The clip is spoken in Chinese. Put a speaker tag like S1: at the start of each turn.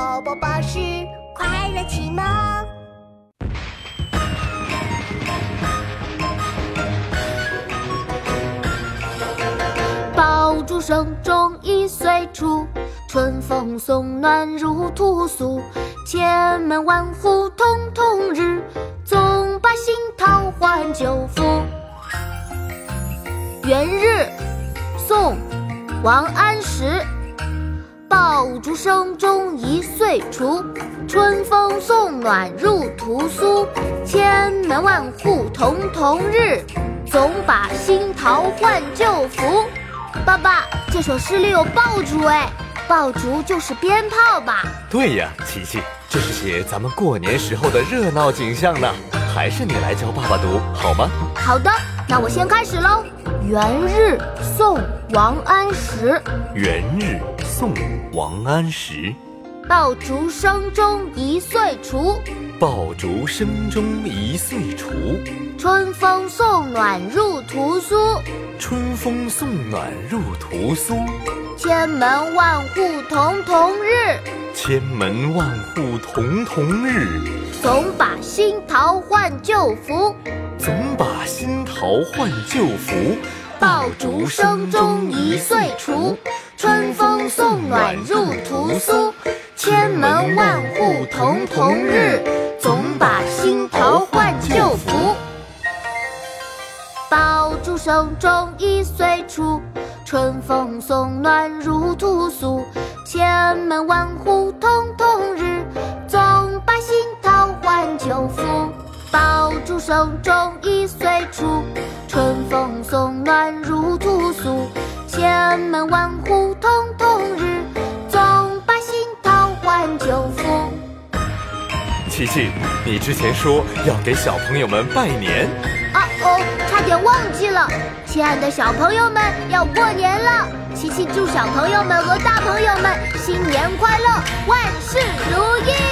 S1: 宝宝巴士快乐启蒙。
S2: 爆竹声中一岁除，春风送暖入屠苏。千门万户曈曈日，总把新桃换旧符。元日，宋，王安石。爆竹声中一岁除，春风送暖入屠苏。千门万户曈曈日，总把新桃换旧符。爸爸，这首诗里有爆竹哎，爆竹就是鞭炮吧？
S3: 对呀，琪琪，这是写咱们过年时候的热闹景象呢。还是你来教爸爸读好吗？
S2: 好的，那我先开始喽。元日，宋·王安石。
S3: 元日，宋·王安石。
S2: 爆竹声中一岁除，
S3: 爆竹声中一岁除。
S2: 春风送暖入屠苏，
S3: 春风送暖入屠苏。
S2: 千门万户曈曈日，
S3: 千门万户曈曈日。
S2: 总把新桃换旧符，
S3: 总把新桃换旧符。
S2: 爆竹声中一岁除，春风送暖入屠苏。千门万户曈曈日，总把新桃换旧符。爆竹声中一岁除，春风送暖入屠苏。千门万户曈曈日，总把新桃换旧符。爆竹声中一岁除，春风送暖入屠苏。千门万户曈曈
S3: 琪琪，你之前说要给小朋友们拜年。
S2: 啊哦，差点忘记了，亲爱的小朋友们，要过年了！琪琪祝小朋友们和大朋友们新年快乐，万事如意。